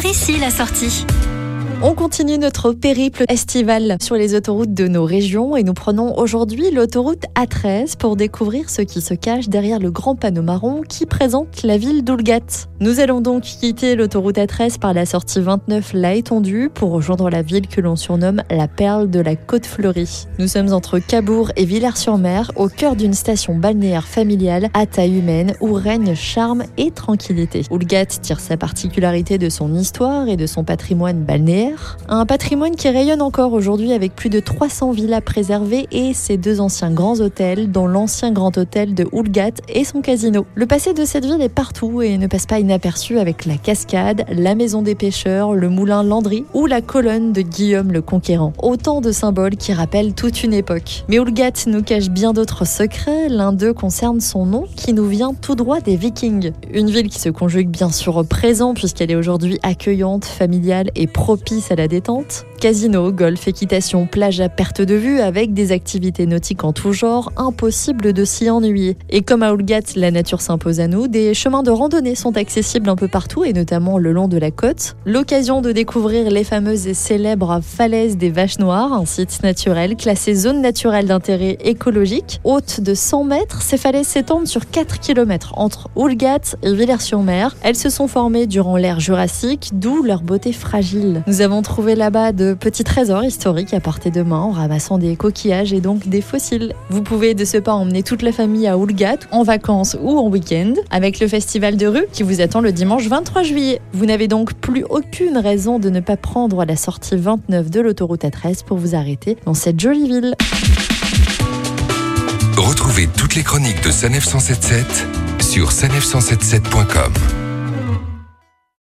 Par ici la sortie. On continue notre périple estival sur les autoroutes de nos régions et nous prenons aujourd'hui l'autoroute A13 pour découvrir ce qui se cache derrière le grand panneau marron qui présente la ville d'Oulgat. Nous allons donc quitter l'autoroute A13 par la sortie 29 La Étendue pour rejoindre la ville que l'on surnomme la perle de la côte fleurie. Nous sommes entre Cabourg et Villers-sur-Mer au cœur d'une station balnéaire familiale à taille humaine où règne charme et tranquillité. Oulgat tire sa particularité de son histoire et de son patrimoine balnéaire un patrimoine qui rayonne encore aujourd'hui avec plus de 300 villas préservées et ses deux anciens grands hôtels, dont l'ancien grand hôtel de Houlgat et son casino. Le passé de cette ville est partout et ne passe pas inaperçu avec la cascade, la maison des pêcheurs, le moulin Landry ou la colonne de Guillaume le Conquérant. Autant de symboles qui rappellent toute une époque. Mais Houlgat nous cache bien d'autres secrets. L'un d'eux concerne son nom qui nous vient tout droit des Vikings. Une ville qui se conjugue bien sûr au présent puisqu'elle est aujourd'hui accueillante, familiale et propice à la détente. Casino, golf, équitation, plage à perte de vue avec des activités nautiques en tout genre, impossible de s'y ennuyer. Et comme à Oulgat, la nature s'impose à nous, des chemins de randonnée sont accessibles un peu partout et notamment le long de la côte. L'occasion de découvrir les fameuses et célèbres falaises des Vaches Noires, un site naturel classé zone naturelle d'intérêt écologique. Haute de 100 mètres, ces falaises s'étendent sur 4 km entre Oulgat et Villers-sur-Mer. Elles se sont formées durant l'ère jurassique, d'où leur beauté fragile. Nous avons trouvé là-bas de petits trésors historiques à portée de main en ramassant des coquillages et donc des fossiles. Vous pouvez de ce pas emmener toute la famille à Oulgat en vacances ou en week-end avec le festival de rue qui vous attend le dimanche 23 juillet. Vous n'avez donc plus aucune raison de ne pas prendre la sortie 29 de l'autoroute A13 pour vous arrêter dans cette jolie ville. Retrouvez toutes les chroniques de Sanef 177 sur sanef177.com.